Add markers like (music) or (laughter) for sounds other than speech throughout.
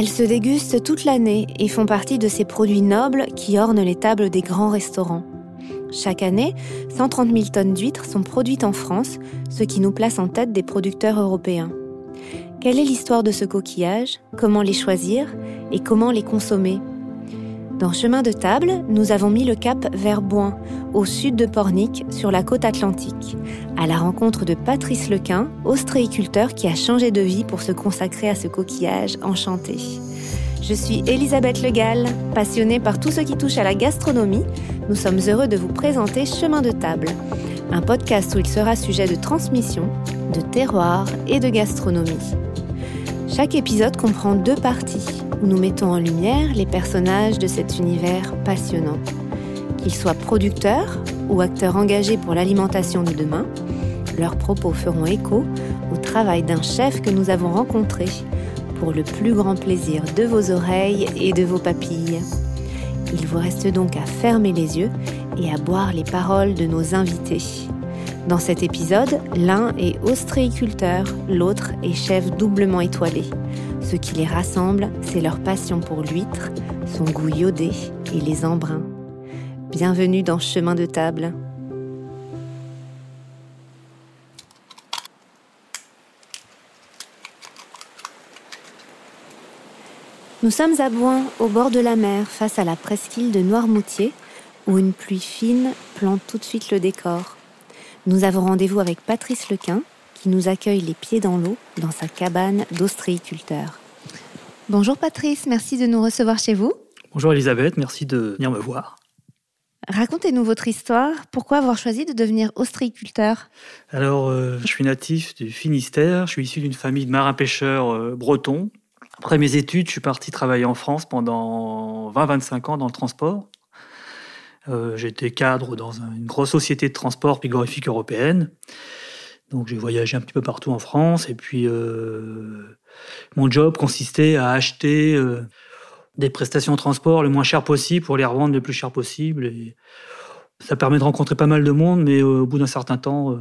Elles se dégustent toute l'année et font partie de ces produits nobles qui ornent les tables des grands restaurants. Chaque année, 130 000 tonnes d'huîtres sont produites en France, ce qui nous place en tête des producteurs européens. Quelle est l'histoire de ce coquillage? Comment les choisir? Et comment les consommer? Dans Chemin de table, nous avons mis le cap vers Boin, au sud de Pornic, sur la côte atlantique, à la rencontre de Patrice Lequin, ostréiculteur qui a changé de vie pour se consacrer à ce coquillage enchanté. Je suis Elisabeth Legal, passionnée par tout ce qui touche à la gastronomie. Nous sommes heureux de vous présenter Chemin de table, un podcast où il sera sujet de transmission, de terroir et de gastronomie. Chaque épisode comprend deux parties où nous mettons en lumière les personnages de cet univers passionnant. Qu'ils soient producteurs ou acteurs engagés pour l'alimentation de demain, leurs propos feront écho au travail d'un chef que nous avons rencontré pour le plus grand plaisir de vos oreilles et de vos papilles. Il vous reste donc à fermer les yeux et à boire les paroles de nos invités. Dans cet épisode, l'un est ostréiculteur, l'autre est chef doublement étoilé. Ce qui les rassemble, c'est leur passion pour l'huître, son goût iodé et les embruns. Bienvenue dans Chemin de table. Nous sommes à Boin, au bord de la mer, face à la presqu'île de Noirmoutier, où une pluie fine plante tout de suite le décor. Nous avons rendez-vous avec Patrice Lequin, qui nous accueille les pieds dans l'eau dans sa cabane d'ostréiculteur. Bonjour Patrice, merci de nous recevoir chez vous. Bonjour Elisabeth, merci de venir me voir. Racontez-nous votre histoire. Pourquoi avoir choisi de devenir ostréiculteur Alors, euh, je suis natif du Finistère. Je suis issu d'une famille de marins-pêcheurs euh, bretons. Après mes études, je suis parti travailler en France pendant 20-25 ans dans le transport. Euh, J'étais cadre dans une grosse société de transport frigorifique européenne. Donc j'ai voyagé un petit peu partout en France. Et puis euh, mon job consistait à acheter euh, des prestations de transport le moins cher possible pour les revendre le plus cher possible. Et ça permet de rencontrer pas mal de monde, mais au bout d'un certain temps,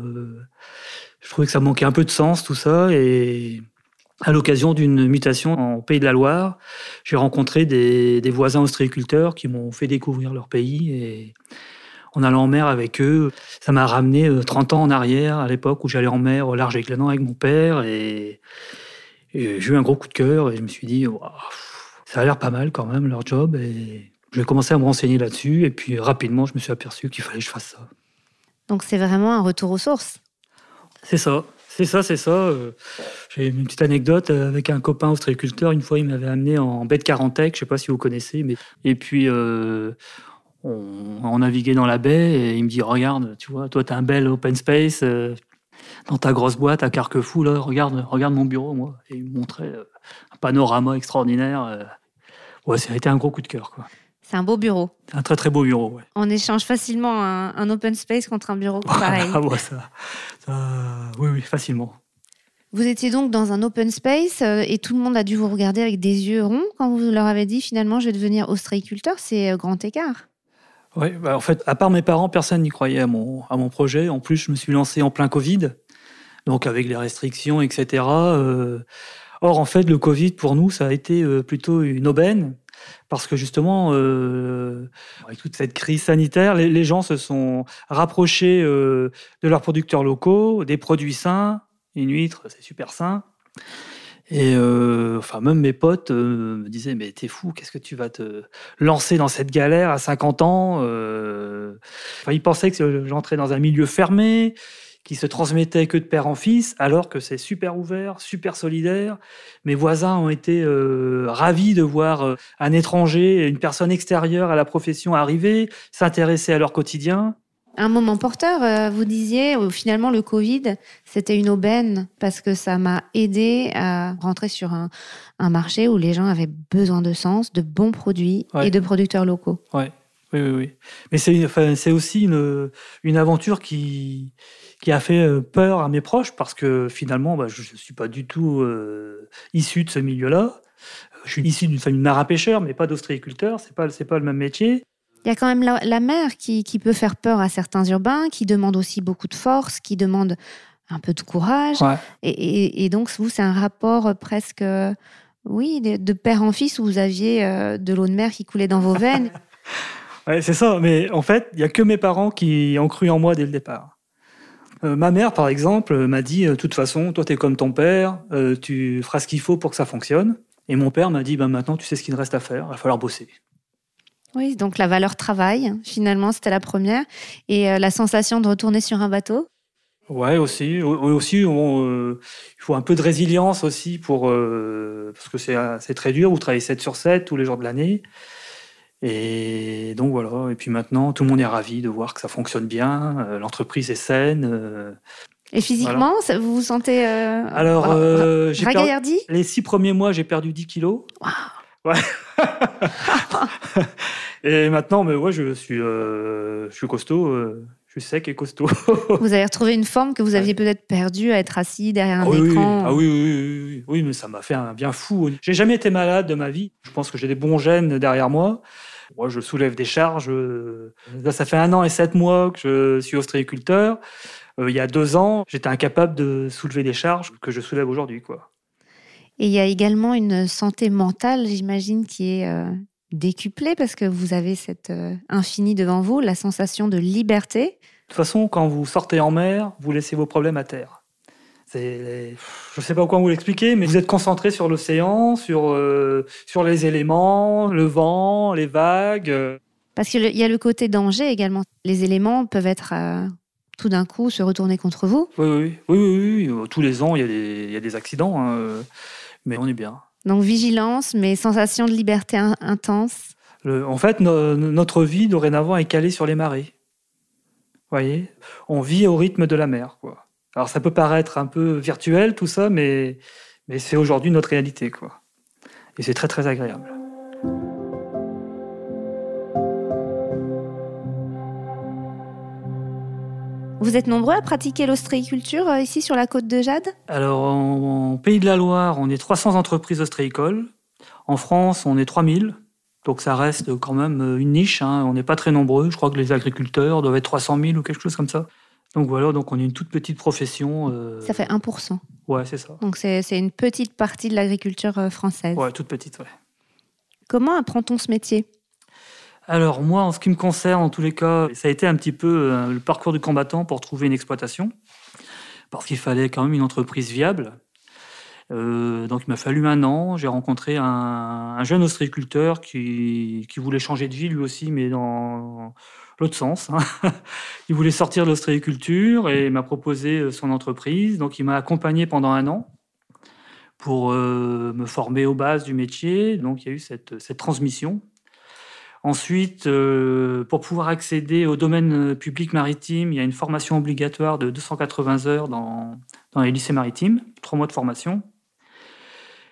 je trouvais que ça manquait un peu de sens tout ça. Et à l'occasion d'une mutation en Pays de la Loire, j'ai rencontré des, des, voisins ostréiculteurs qui m'ont fait découvrir leur pays et en allant en mer avec eux, ça m'a ramené 30 ans en arrière, à l'époque où j'allais en mer au large Clénan avec mon père et, et j'ai eu un gros coup de cœur et je me suis dit, wow, ça a l'air pas mal quand même leur job et j'ai commencé à me renseigner là-dessus et puis rapidement je me suis aperçu qu'il fallait que je fasse ça. Donc c'est vraiment un retour aux sources. C'est ça. C'est ça, c'est ça. Euh, J'ai une petite anecdote avec un copain ostréiculteur. Une fois, il m'avait amené en baie de Carantec, je sais pas si vous connaissez. Mais... Et puis, euh, on, naviguait dans la baie et il me dit Regarde, tu vois, toi, tu as un bel open space euh, dans ta grosse boîte à Carquefou. Là, regarde, regarde mon bureau, moi. Et il me montrait euh, un panorama extraordinaire. Euh. Ouais, ça a été un gros coup de cœur, quoi. C'est un beau bureau. Un très très beau bureau, ouais. On échange facilement un, un open space contre un bureau pareil. ah ouais, ça, ça, oui, oui, facilement. Vous étiez donc dans un open space euh, et tout le monde a dû vous regarder avec des yeux ronds quand vous leur avez dit finalement je vais devenir ostréiculteur. C'est grand écart. Oui, bah en fait, à part mes parents, personne n'y croyait à mon, à mon projet. En plus, je me suis lancé en plein Covid, donc avec les restrictions, etc. Euh, or, en fait, le Covid, pour nous, ça a été euh, plutôt une aubaine parce que justement, euh, avec toute cette crise sanitaire, les, gens se sont rapprochés euh, de leurs producteurs locaux, des produits sains. Une huître, c'est super sain. Et euh, enfin, même mes potes me disaient Mais t'es fou, qu'est-ce que tu vas te lancer dans cette galère à 50 ans enfin, Ils pensaient que j'entrais dans un milieu fermé, qui se transmettait que de père en fils, alors que c'est super ouvert, super solidaire. Mes voisins ont été euh, ravis de voir euh, un étranger, une personne extérieure à la profession arriver, s'intéresser à leur quotidien. Un moment porteur, euh, vous disiez, finalement le Covid, c'était une aubaine parce que ça m'a aidé à rentrer sur un, un, marché où les gens avaient besoin de sens, de bons produits ouais. et de producteurs locaux. Ouais. Oui, oui, oui. Mais c'est enfin, aussi une, une aventure qui, qui a fait peur à mes proches parce que finalement, bah, je ne suis pas du tout euh, issu de ce milieu-là. Je suis issu d'une famille de marin-pêcheur, mais pas d'ostréiculteur. C'est pas, c'est pas le même métier. Il y a quand même la, la mer qui, qui, peut faire peur à certains urbains, qui demande aussi beaucoup de force, qui demande un peu de courage. Ouais. Et, et, et, donc, vous, c'est un rapport presque Oui, de père en fils où vous aviez euh, de l'eau de mer qui coulait dans vos veines. (laughs) ouais, c'est ça. Mais en fait, il n'y a que mes parents qui ont cru en moi dès le départ. Euh, ma mère, par exemple, m'a dit de toute façon, toi, tu es comme ton père, tu feras ce qu'il faut pour que ça fonctionne. Et mon père m'a dit bah, maintenant, tu sais ce qu'il reste à faire, il va falloir bosser. Oui, donc la valeur travail, finalement, c'était la première. Et la sensation de retourner sur un bateau? Ouais, aussi. Aussi, euh, il faut un peu de résilience aussi pour euh, parce que c'est très dur. Vous travaillez 7 sur 7 tous les jours de l'année. Et donc voilà. Et puis maintenant, tout le monde est ravi de voir que ça fonctionne bien. Euh, l'entreprise est saine. Et physiquement, vous vous sentez Alors, j'ai perdu, les six premiers mois, j'ai perdu 10 kilos. Ouais. (laughs) et maintenant, mais ouais, je suis, je suis costaud sec et costaud. (laughs) vous avez retrouvé une forme que vous aviez peut-être perdue à être assis derrière un ah écran. Ah oui, oui, oui, oui, mais ça m'a fait un bien fou. J'ai jamais été malade de ma vie. Je pense que j'ai des bons gènes derrière moi. Moi, je soulève des charges. Là, ça fait un an et sept mois que je suis ostréiculteur. Euh, il y a deux ans, j'étais incapable de soulever des charges que je soulève aujourd'hui, quoi. Et il y a également une santé mentale, j'imagine, qui est euh, décuplé parce que vous avez cette euh, infini devant vous, la sensation de liberté. De toute façon, quand vous sortez en mer, vous laissez vos problèmes à terre. Je ne sais pas comment vous l'expliquer, mais vous êtes concentré sur l'océan, sur, euh, sur les éléments, le vent, les vagues. Parce qu'il y a le côté danger également. Les éléments peuvent être euh, tout d'un coup se retourner contre vous. Oui, oui, oui. oui, oui, Tous les ans, il y a des, il y a des accidents, hein, mais on est bien. Donc vigilance, mais sensation de liberté intense. en fait, notre vie dorénavant est calée sur les marées. Voyez? On vit au rythme de la mer. Alors ça peut paraître un peu virtuel tout ça, mais, mais c'est aujourd'hui notre réalité. Quoi. Et c'est très très agréable. Vous êtes nombreux à pratiquer l'ostréiculture euh, ici sur la côte de Jade? Alors, en, Pays de la Loire, on est 300 entreprises ostréicoles. En France, on est 3000. Donc ça reste quand même euh, une niche. Hein. On n'est pas très nombreux. Je crois que les agriculteurs doivent être 300 000 ou quelque chose comme ça. Donc voilà, donc on est une toute petite profession. Euh, ça fait 1%. Ouais, c'est ça. Donc c'est une petite partie de l'agriculture française. Ouais, toute petite, ouais. Comment apprend-on ce métier? Alors moi, en ce qui me concerne, en tous les cas, ça a été un petit peu euh, le parcours du combattant pour trouver une exploitation, parce qu'il fallait quand même une entreprise viable. Euh, donc il m'a fallu un an. J'ai rencontré un, jeune ostréiculteur qui, voulait changer de vie lui aussi, mais dans l'autre sens. Hein. (laughs) il voulait sortir de l'ostréiculture et m'a proposé euh, son entreprise. Donc il m'a accompagné pendant un an pour me former aux bases du métier. Donc il y a eu cette transmission. Ensuite, euh, pour pouvoir accéder au domaine public maritime, il y a une formation obligatoire de 280 heures dans, les lycées maritimes, trois mois de formation.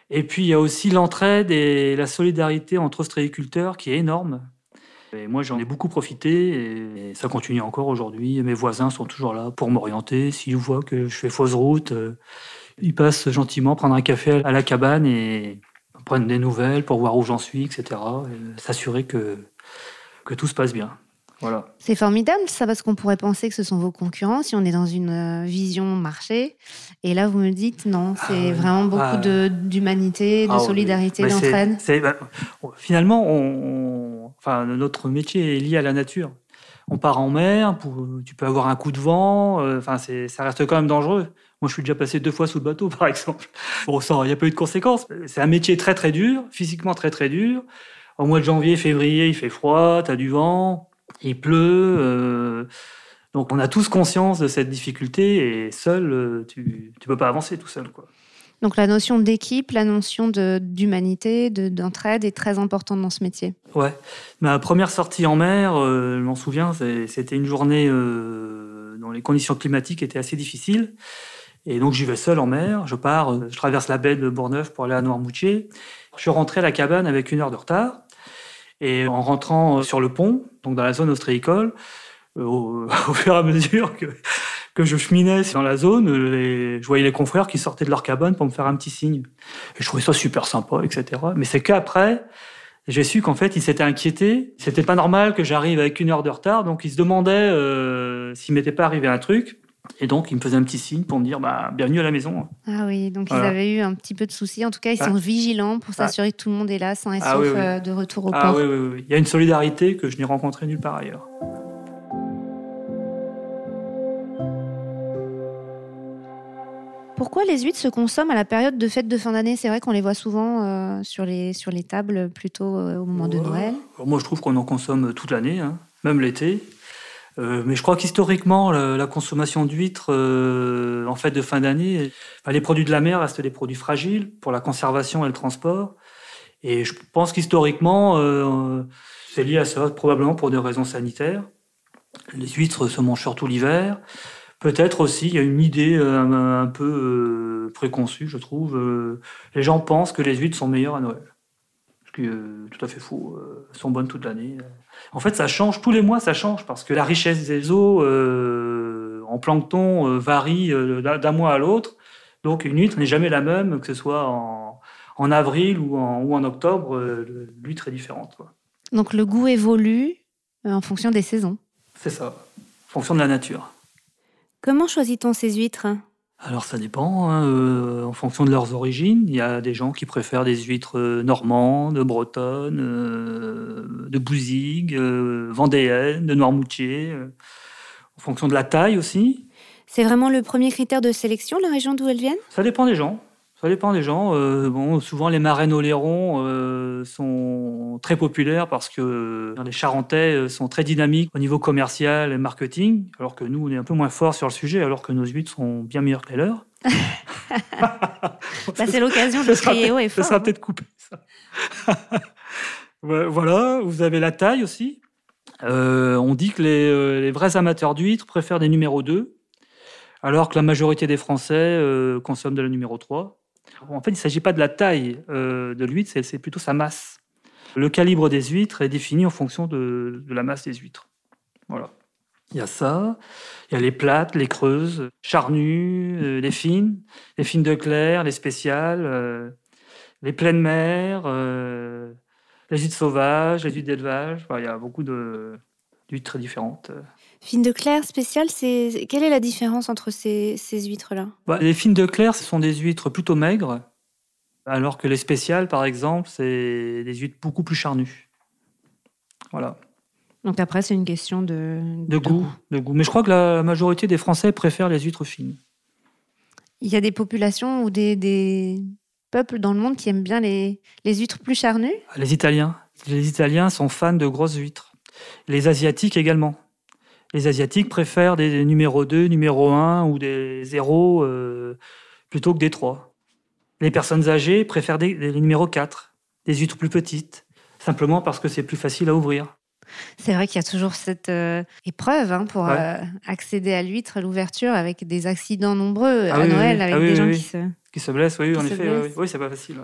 Et puis, il y a aussi l'entraide et la solidarité entre ostréiculteurs qui est énorme. Et moi, j'en ai beaucoup profité et ça continue encore aujourd'hui. Mes voisins sont toujours là pour m'orienter. S'ils voient que je fais fausse route, euh, ils passent gentiment prendre un café à la cabane et prendre des nouvelles pour voir où j'en suis, etc. S'assurer que, que tout se passe bien. Voilà. C'est formidable ça parce qu'on pourrait penser que ce sont vos concurrents si on est dans une euh, vision marché. Et là, vous me dites non, ah c'est vraiment beaucoup ah. d'humanité, de, ah solidarité, d'entraide. Bah, finalement, on, enfin, notre métier est lié à la nature. On part en mer, pour, tu peux avoir un coup de vent, euh, enfin, ça reste quand même dangereux. Moi, je suis déjà passé deux fois sous le bateau, (laughs) par exemple. Bon, il n'y a pas eu de conséquences. C'est un métier très, très dur, physiquement très, très dur. Au mois de janvier, février, il fait froid, tu as du vent, il pleut. Euh, donc, on a tous conscience de cette difficulté et seul, euh, tu ne peux pas avancer tout seul. Quoi. Donc, la notion d'équipe, la notion d'humanité, d'entraide est très importante dans ce métier. Ouais. Ma première sortie en mer, euh, je m'en souviens, c'était une journée dont les conditions climatiques étaient assez difficiles. Et donc j'y vais seul en mer, je pars, je traverse la baie de Bourneuf pour aller à Noirmoutier. Je suis rentré à la cabane avec une heure de retard. Et en rentrant euh, sur le pont, donc dans la zone ostréicole, euh, au, (laughs) fur et à mesure que, que je cheminais dans la zone, je voyais les confrères qui sortaient de leur cabane pour me faire un petit signe. Et je trouvais ça super sympa, etc. Mais c'est qu'après, j'ai su qu'en fait, ils s'étaient inquiétés. C'était pas normal que j'arrive avec une heure de retard, donc ils se demandaient euh, s'il m'était pas arrivé un truc. Et donc, ils me faisaient un petit signe pour me dire bah, bienvenue à la maison. Ah oui, donc ils avaient eu un petit peu de soucis. En tout cas, ils sont vigilants pour s'assurer que tout le monde est là, sans et ah sauf euh, de retour au ah, port. Oui, oui, oui. Il y a une solidarité que je n'ai rencontrée nulle part ailleurs. Pourquoi les huîtres se consomment à la période de fête de fin d'année? C'est vrai qu'on les voit souvent euh, sur, les, sur les tables plutôt euh, au moment de Noël. Moi, je trouve qu'on en consomme toute l'année, hein, même l'été. Euh, mais je crois qu'historiquement, la, consommation d'huîtres en fête de fin d'année, les produits de la mer restent des produits fragiles pour la conservation et le transport. Et je pense qu'historiquement, c'est lié à ça, probablement pour des raisons sanitaires. Les huîtres se mangent surtout l'hiver. Peut-être aussi, il y a une idée euh, un, peu euh, préconçue, je trouve. Euh, les gens pensent que les huîtres sont meilleures à Noël. Qui est tout à fait faux. Elles sont bonnes toute l'année. En fait, ça change. Tous les mois, ça change parce que la richesse des eaux en plancton varie d'un mois à l'autre. Donc, une huître n'est jamais la même, que ce soit en, avril ou en, octobre. L'huître est différente. Donc, le goût évolue en fonction des saisons. C'est ça, en fonction de la nature. Comment choisit-on ces huîtres? Alors ça dépend, hein, euh, en fonction de leurs origines. Il y a des gens qui préfèrent des huîtres euh, normandes, bretonnes, euh, de bouzigues, vendéennes, de noirmoutier, en fonction de la taille aussi. C'est vraiment le premier critère de sélection, la région d'où elles viennent? Ça dépend des gens. Ça dépend des gens. Euh, bon, souvent, les marraines Oléron euh, sont très populaires parce que euh, les Charentais sont très dynamiques au niveau commercial et marketing, alors que nous, on est un peu moins forts sur le sujet, alors que nos huîtres sont bien meilleures que les leurs. (laughs) (laughs) bah, c'est l'occasion de crier haut et fort. Ça sera hein. peut-être coupé, ça. (laughs) voilà, vous avez la taille aussi. on dit que les, les vrais amateurs d'huîtres préfèrent des numéros 2, alors que la majorité des Français consomment de la numéro 3. En fait, il ne s'agit pas de la taille euh, de l'huître, c'est plutôt sa masse. Le calibre des huîtres est défini en fonction de, la masse des huîtres. Voilà. Il y a ça, il y a les plates, les creuses, charnues, euh, les fines, les fines de clair, les spéciales, euh, les pleines mers, les huîtres sauvages, les huîtres d'élevage. il y a beaucoup d'huîtres différentes. Fines de clair spéciales, c'est quelle est la différence entre ces, huîtres-là? Bah, Les fines de clair, ce sont des huîtres plutôt maigres, alors que les spéciales, par exemple, c'est des huîtres beaucoup plus charnues. Voilà. Donc après, c'est une question de, de, goût, de goût. Mais je crois que la majorité des Français préfèrent les huîtres fines. Il y a des populations ou des, peuples dans le monde qui aiment bien les, les huîtres plus charnues? Les Italiens. Les Italiens sont fans de grosses huîtres. Les Asiatiques également les Asiatiques préfèrent des numéros 2, numéro 1 ou des 0 euh, plutôt que des 3. Les personnes âgées préfèrent des, numéros 4, des huîtres plus petites, simplement parce que c'est plus facile à ouvrir. C'est vrai qu'il y a toujours cette euh, épreuve hein, pour euh, accéder à l'huître, l'ouverture, avec des accidents nombreux ah à Noël, avec ah des gens qui se... Qui se blessent, oui, en effet. Oui, c'est pas facile.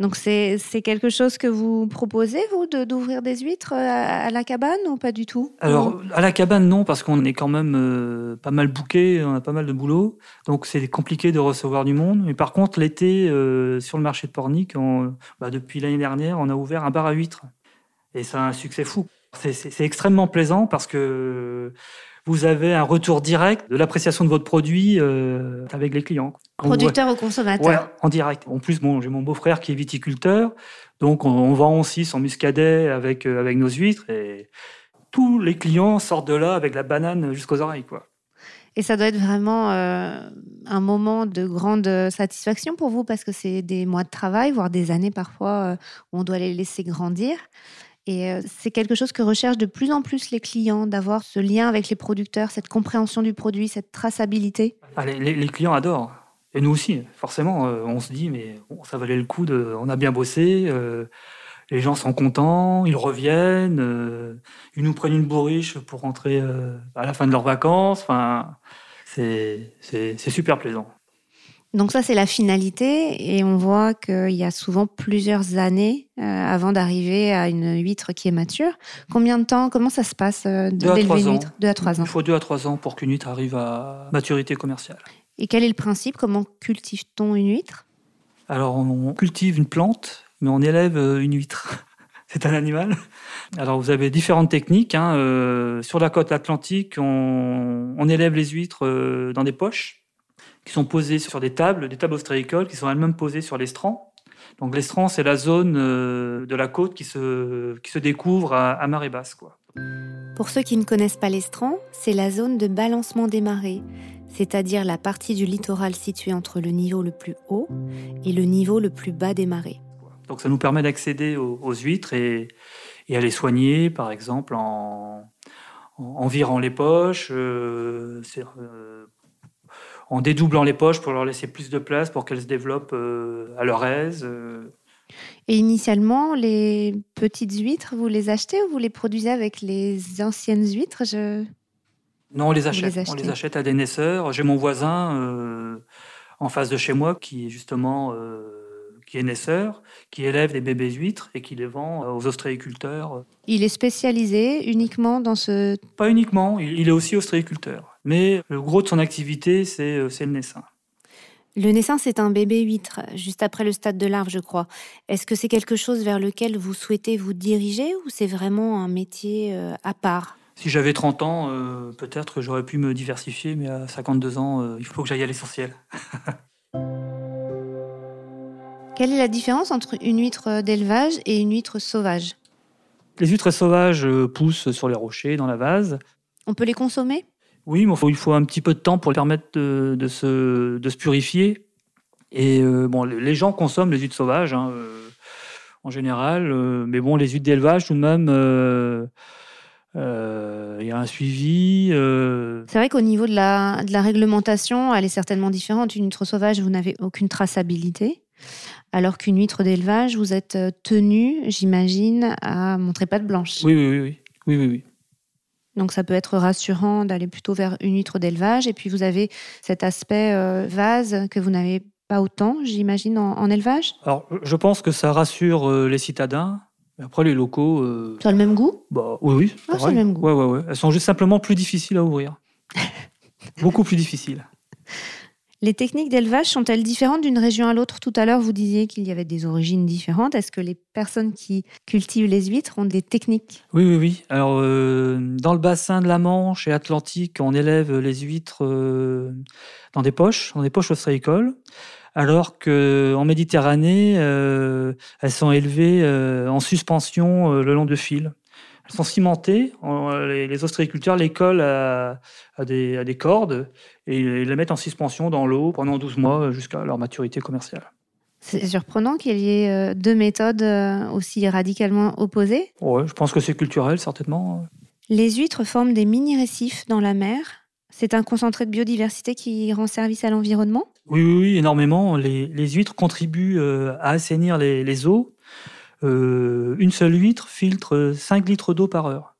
Donc c'est quelque chose que vous proposez, vous, d'ouvrir des huîtres euh, à, la cabane ou pas du tout? Alors, à la cabane, non, parce qu'on est quand même euh, pas mal bouqué, on a pas mal de boulot. Donc c'est compliqué de recevoir du monde. Mais par contre, l'été, euh, sur le marché de Pornic, bah, depuis l'année dernière, on a ouvert un bar à huîtres. Et ça a un succès fou. C'est extrêmement plaisant parce que vous avez un retour direct de l'appréciation de votre produit euh, avec les clients. Producteur au consommateur. en direct. En plus, bon, j'ai mon beau-frère qui est viticulteur, donc on, vend aussi son muscadet avec, euh, avec nos huîtres et tous les clients sortent de là avec la banane jusqu'aux oreilles. Quoi. Et ça doit être vraiment euh, un moment de grande satisfaction pour vous parce que c'est des mois de travail, voire des années parfois où on doit les laisser grandir. Et euh, c'est quelque chose que recherchent de plus en plus les clients, d'avoir ce lien avec les producteurs, cette compréhension du produit, cette traçabilité. Ah, les, clients adorent. Et nous aussi, forcément, euh, on se dit, mais ça valait le coup, de, on a bien bossé, euh, les gens sont contents, ils reviennent, ils nous prennent une bourriche pour rentrer à la fin de leurs vacances. Enfin, c'est super plaisant. Donc ça, c'est la finalité. Et on voit qu'il y a souvent plusieurs années euh, avant d'arriver à une huître qui est mature. Combien de temps Comment ça se passe euh, d'élever une huître? Deux à trois ans. Il faut deux à trois ans pour qu'une huître arrive à maturité commerciale. Et quel est le principe? Comment cultive-t-on une huître? Alors, on cultive une plante, mais on élève euh, une huître. (laughs) c'est un animal. Alors vous avez différentes techniques. Hein. Euh, sur la côte atlantique, on, élève les huîtres dans des poches qui sont posées sur des tables, des tables ostréicoles qui sont elles-mêmes posées sur l'estran. Donc l'estran, c'est la zone euh, de la côte qui se, qui se découvre à, marée basse. Quoi. Pour ceux qui ne connaissent pas l'estran, c'est la zone de balancement des marées, c'est-à-dire la partie du littoral située entre le niveau le plus haut et le niveau le plus bas des marées. Donc ça nous permet d'accéder aux, huîtres et, à les soigner, par exemple, en, virant les poches, euh, euh, en dédoublant les poches pour leur laisser plus de place pour qu'elles se développent euh, à leur aise. Et initialement, les petites huîtres, vous les achetez ou vous les produisez avec les anciennes huîtres? Non, on les achète. on les achète à des naisseurs. J'ai mon voisin en face de chez moi qui est justement qui est naisseur, qui élève des bébés huîtres et qui les vend aux ostréiculteurs. Il est spécialisé uniquement dans ce... Pas uniquement, il est aussi ostréiculteur. Mais le gros de son activité, c'est euh, le naissin. Le naissin, c'est un bébé huître, juste après le stade de larve, je crois. Est-ce que c'est quelque chose vers lequel vous souhaitez vous diriger ou c'est vraiment un métier euh, à part? Si j'avais 30 ans, euh, peut-être que j'aurais pu me diversifier, mais à 52 ans, il faut que j'aille à l'essentiel. (laughs) Quelle est la différence entre une huître d'élevage et une huître sauvage? Les huîtres sauvages poussent sur les rochers, dans la vase. On peut les consommer? Oui, mais il faut un petit peu de temps pour permettre de, se, purifier. Et euh, bon, les gens consomment les huîtres sauvages hein, euh, en général, mais bon, les huîtres d'élevage tout de même. Il y a un suivi. C'est vrai qu'au niveau de la, de la réglementation, elle est certainement différente. Une huître sauvage, vous n'avez aucune traçabilité alors qu'une huître d'élevage, vous êtes euh, tenu, j'imagine, à montrer pas de blanche. Oui, oui, oui, oui, oui, oui. Donc ça peut être rassurant d'aller plutôt vers une huître d'élevage. Et puis vous avez cet aspect euh, vase que vous n'avez pas autant, j'imagine, en, élevage. Alors je pense que ça rassure euh, les citadins. Après les locaux. Ça a le même goût? bah, Oui, oui. Ah, le même goût. Ouais, ouais, ouais. Elles sont juste simplement plus difficiles à ouvrir. (laughs) Beaucoup plus difficiles. Les techniques d'élevage sont-elles différentes d'une région à l'autre? Tout à l'heure, vous disiez qu'il y avait des origines différentes. Est-ce que les personnes qui cultivent les huîtres ont des techniques? Oui, oui, oui. Alors, euh, dans le bassin de la Manche et Atlantique, on élève les huîtres euh, dans des poches, dans des poches ostréicoles, alors qu'en Méditerranée, euh, elles sont élevées en suspension le long de fils. Elles sont cimentées. Les, ostréiculteurs les collent à, des, cordes et ils les mettent en suspension dans l'eau pendant 12 mois jusqu'à leur maturité commerciale. C'est surprenant qu'il y ait euh, deux méthodes euh, aussi radicalement opposées. Oui, je pense que c'est culturel, certainement. Les huîtres forment des mini-récifs dans la mer. C'est un concentré de biodiversité qui rend service à l'environnement oui, oui, énormément. Les, huîtres contribuent euh, à assainir les eaux euh, une seule huître filtre 5 litres d'eau par heure.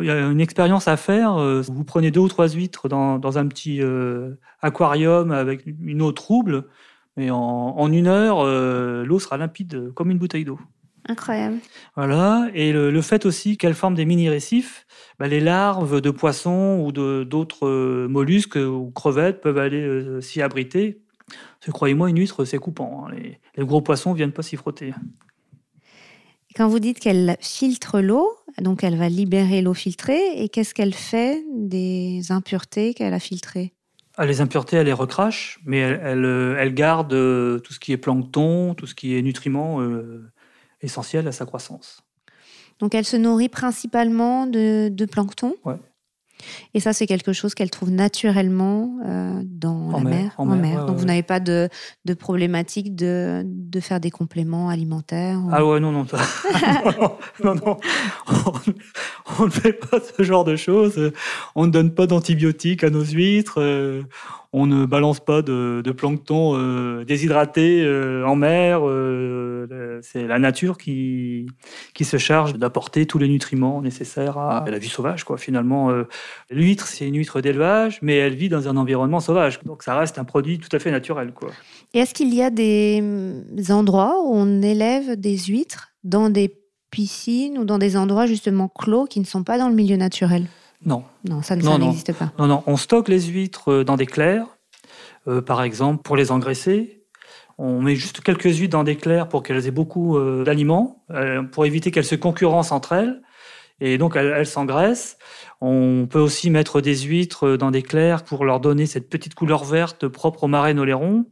Il y a une expérience à faire. Euh, vous prenez deux ou trois huîtres dans, un petit euh, aquarium avec une eau trouble, mais en, une heure, l'eau sera limpide comme une bouteille d'eau. Incroyable. Voilà. Et le, fait aussi qu'elles forment des mini-récifs, bah, les larves de poissons ou d'autres mollusques ou crevettes peuvent aller s'y abriter. Croyez-moi, une huître, c'est coupant. Hein. Les, les, gros poissons viennent pas s'y frotter. Quand vous dites qu'elle filtre l'eau, donc elle va libérer l'eau filtrée, et qu'est-ce qu'elle fait des impuretés qu'elle a filtrées? Ah, Les impuretés, elle les recrache, mais elle, garde euh, tout ce qui est plancton, tout ce qui est nutriments euh, essentiels à sa croissance. Donc elle se nourrit principalement de, de plancton? Ouais. Et ça, c'est quelque chose qu'elle trouve naturellement euh, dans la mer. En, mer. Donc, vous n'avez pas de, de problématique de, de, faire des compléments alimentaires Ah ouais, non, non. (laughs) non, non, On, ne fait pas ce genre de choses. On ne donne pas d'antibiotiques à nos huîtres. On ne balance pas de, plancton euh, déshydraté euh, en mer. Euh, c'est la nature qui, qui se charge d'apporter tous les nutriments nécessaires à la vie sauvage. Quoi. Finalement, l'huître, c'est une huître d'élevage, mais elle vit dans un environnement sauvage. Donc ça reste un produit tout à fait naturel. Quoi. Et est-ce qu'il y a des mm, endroits où on élève des huîtres dans des piscines ou dans des endroits justement clos qui ne sont pas dans le milieu naturel? Non. Non, ça, n'existe pas. Non, non, on stocke les huîtres euh, dans des clairs, euh, par exemple, pour les engraisser. On met juste quelques huîtres dans des clairs pour qu'elles aient beaucoup d'aliments, pour éviter qu'elles se concurrencent entre elles. Et donc, elles, s'engraissent. On peut aussi mettre des huîtres dans des clairs pour leur donner cette petite couleur verte propre au marais oléron.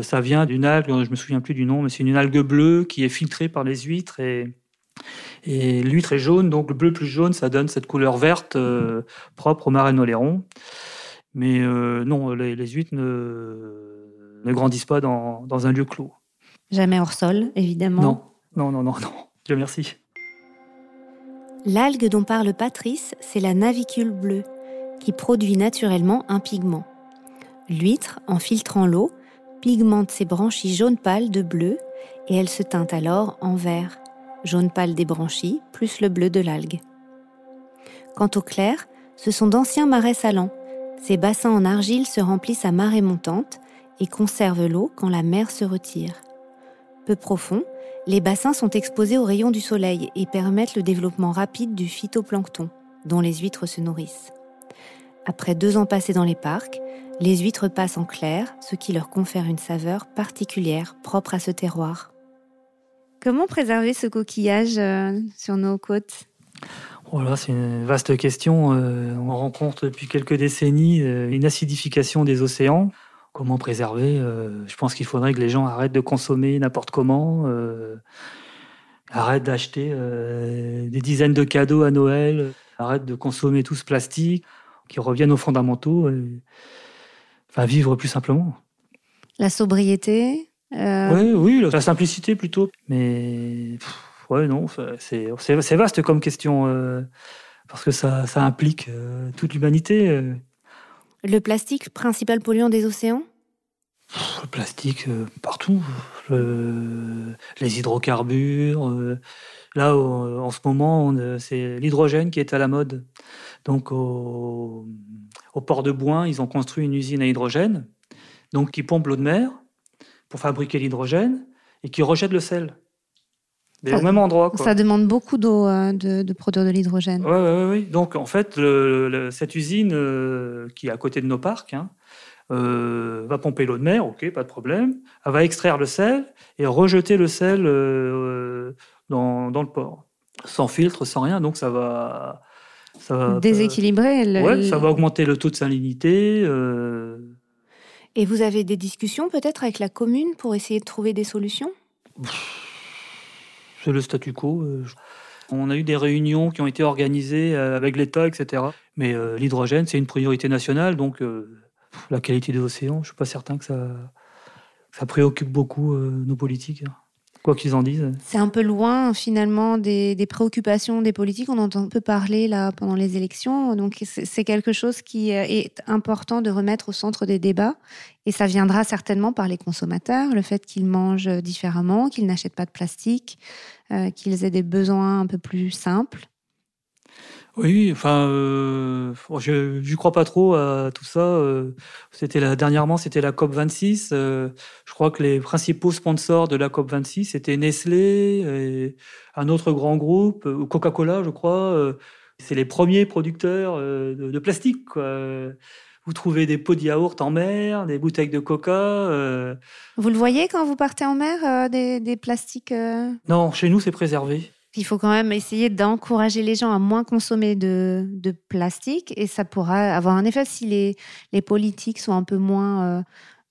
ça vient d'une algue, je me souviens plus du nom, mais c'est une algue bleue qui est filtrée par les huîtres et et l'huître est jaune, donc le bleu plus jaune, ça donne cette couleur verte euh, propre au marais oléron. Mais euh, non, les, huîtres ne, ne, grandissent pas dans, dans, un lieu clos. Jamais hors sol, évidemment. Non, non, non, non, non. Dieu merci. L'algue dont parle Patrice, c'est la navicule bleue, qui produit naturellement un pigment. L'huître, en filtrant l'eau, pigmente ses branchies jaune pâle de bleu et elle se teinte alors en vert jaune pâle des branchies, plus le bleu de l'algue. Quant au clair, ce sont d'anciens marais salants. Ces bassins en argile se remplissent à marée montante et conservent l'eau quand la mer se retire. Peu profonds, les bassins sont exposés aux rayons du soleil et permettent le développement rapide du phytoplancton, dont les huîtres se nourrissent. Après deux ans passés dans les parcs, les huîtres passent en clair, ce qui leur confère une saveur particulière propre à ce terroir. Comment préserver ce coquillage euh, sur nos côtes? Voilà, c'est une vaste question. Euh, on rencontre depuis quelques décennies euh, une acidification des océans. Comment préserver? Je pense qu'il faudrait que les gens arrêtent de consommer n'importe comment, arrêtent d'acheter des dizaines de cadeaux à Noël, arrêtent de consommer tout ce plastique, qu'ils reviennent aux fondamentaux, et, enfin vivre plus simplement. La sobriété, euh, oui, oui, la simplicité plutôt. Mais ouais, non, c'est vaste comme question euh, parce que ça, ça implique euh, toute l'humanité. Le plastique, principal polluant des océans? Le plastique partout. les hydrocarbures. là, en ce moment, c'est l'hydrogène qui est à la mode. Donc, au, au port de Boin, ils ont construit une usine à hydrogène, donc qui pompe l'eau de mer pour fabriquer l'hydrogène et qui rejette le sel. au même endroit. Ça demande beaucoup d'eau euh, de, produire de l'hydrogène. Oui, oui, oui. Donc, en fait, cette usine euh, qui est à côté de nos parcs hein, euh, va pomper l'eau de mer, ok, pas de problème. Elle va extraire le sel et rejeter le sel dans, dans, le port. Sans filtre, sans rien. Donc, ça va. Ça va Déséquilibrer. Oui, ça va augmenter le taux de salinité. Et vous avez des discussions peut-être avec la commune pour essayer de trouver des solutions? C'est le statu quo. Euh, on a eu des réunions qui ont été organisées euh, avec l'État, etc. Mais euh, l'hydrogène, c'est une priorité nationale, donc la qualité des océans, je ne suis pas certain que ça, ça préoccupe beaucoup nos politiques. Quoi qu'ils en disent. C'est un peu loin finalement des, préoccupations des politiques. On entend peu parler là pendant les élections. Donc c'est quelque chose qui est important de remettre au centre des débats. Et ça viendra certainement par les consommateurs, le fait qu'ils mangent différemment, qu'ils n'achètent pas de plastique, euh, qu'ils aient des besoins un peu plus simples. Oui, enfin, euh, je ne crois pas trop à tout ça. Euh, c'était la, dernièrement, c'était la COP 26. Euh, je crois que les principaux sponsors de la COP 26 c'était Nestlé, et un autre grand groupe, Coca-Cola, je crois. c'est les premiers producteurs de, plastique. Vous trouvez des pots de yaourt en mer, des bouteilles de coca. Vous le voyez quand vous partez en mer, des, des plastiques Non, chez nous, c'est préservé. Il faut quand même essayer d'encourager les gens à moins consommer de, plastique et ça pourra avoir un effet si les, les politiques sont un peu moins euh,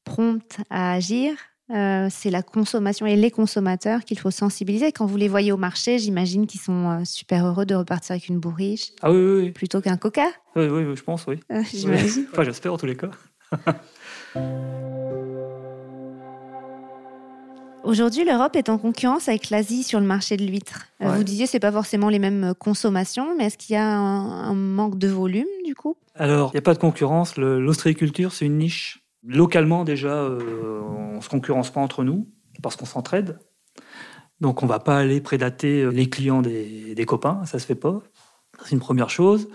promptes à agir. Euh, c'est la consommation et les consommateurs qu'il faut sensibiliser. Quand vous les voyez au marché, j'imagine qu'ils sont euh, super heureux de repartir avec une bourriche. Ah oui, oui, Plutôt qu'un coca. Oui, oui, je pense, oui. j'imagine. (laughs) enfin, j'espère en tous les cas. (laughs) Aujourd'hui, l'Europe est en concurrence avec l'Asie sur le marché de l'huître. Euh, vous disiez, c'est pas forcément les mêmes consommations, mais est-ce qu'il y a un, manque de volume du coup? Alors, il n'y a pas de concurrence. L'ostréiculture, c'est une niche. Localement, déjà, euh, on ne se concurrence pas entre nous parce qu'on s'entraide. Donc, on ne va pas aller prédater les clients des, des copains, ça se fait pas. C'est une première chose.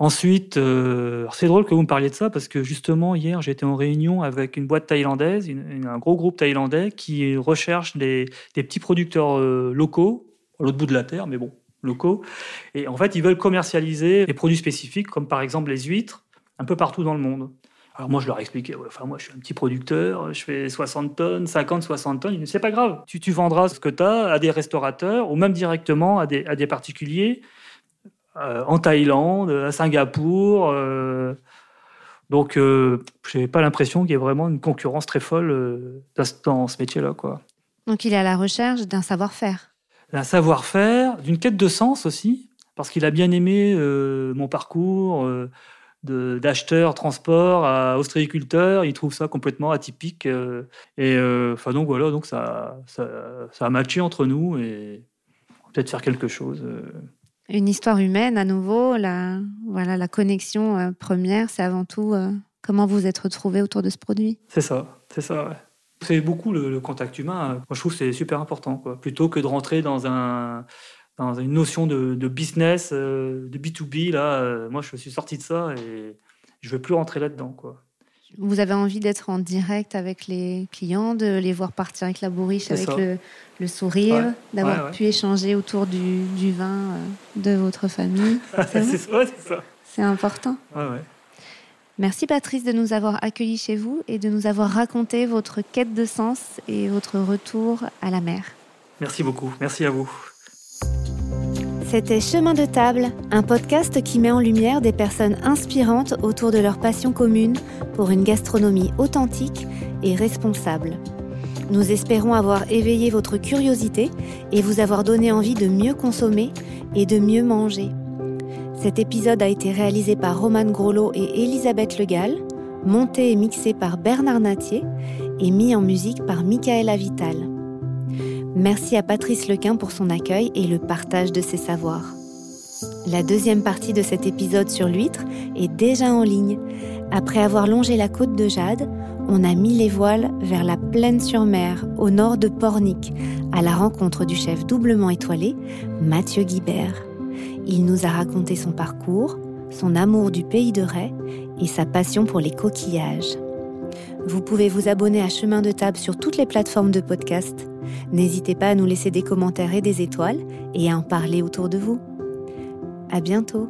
Ensuite, euh, c'est drôle que vous me parliez de ça parce que justement hier j'étais en réunion avec une boîte thaïlandaise, un gros groupe thaïlandais qui recherche des, petits producteurs euh, locaux, à l'autre bout de la terre, mais bon, locaux. Et en fait, ils veulent commercialiser des produits spécifiques comme par exemple les huîtres un peu partout dans le monde. Alors moi, je leur expliquais, enfin moi, je suis un petit producteur, je fais 60 tonnes, 50, 60 tonnes. C'est pas grave, tu, tu vendras ce que tu as à des restaurateurs ou même directement à des, à des particuliers en Thaïlande, à Singapour. Euh, donc, euh, je n'avais pas l'impression qu'il y ait vraiment une concurrence très folle dans ce métier-là. Quoi. Donc, il est à la recherche d'un savoir-faire. D'un savoir-faire, d'une quête de sens aussi, parce qu'il a bien aimé mon parcours d'acheteur transport à ostréiculteur. Il trouve ça complètement atypique. et enfin, donc voilà, donc ça, ça, ça, a matché entre nous et peut-être faire quelque chose une histoire humaine à nouveau. La, voilà, la connexion euh, première, c'est avant tout euh, comment vous êtes retrouvé autour de ce produit. C'est ça, c'est ça. C'est beaucoup le, contact humain. Moi, je trouve c'est super important. Quoi. Plutôt que de rentrer dans, un, dans une notion de, business, euh, de B2B, là, moi, je suis sorti de ça et je ne veux plus rentrer là-dedans. Quoi. Vous avez envie d'être en direct avec les clients, de les voir partir avec la bourriche, avec le, sourire, d'avoir pu échanger autour du, vin euh, de votre famille. (laughs) c'est ça. C'est important. Merci Patrice de nous avoir accueillis chez vous et de nous avoir raconté votre quête de sens et votre retour à la mer. Merci beaucoup. Merci à vous. C'était Chemin de table, un podcast qui met en lumière des personnes inspirantes autour de leur passion commune pour une gastronomie authentique et responsable. Nous espérons avoir éveillé votre curiosité et vous avoir donné envie de mieux consommer et de mieux manger. Cet épisode a été réalisé par Romane Grolot et Elisabeth Legal, monté et mixé par Bernard Natier et mis en musique par Michaela Vital. Merci à Patrice Lequin pour son accueil et le partage de ses savoirs. La deuxième partie de cet épisode sur l'huître est déjà en ligne. Après avoir longé la côte de Jade, on a mis les voiles vers la plaine sur mer, au nord de Pornic, à la rencontre du chef doublement étoilé, Mathieu Guibert. Il nous a raconté son parcours, son amour du pays de Ray et sa passion pour les coquillages. Vous pouvez vous abonner à Chemin de Table sur toutes les plateformes de podcast. N'hésitez pas à nous laisser des commentaires et des étoiles et à en parler autour de vous. À bientôt!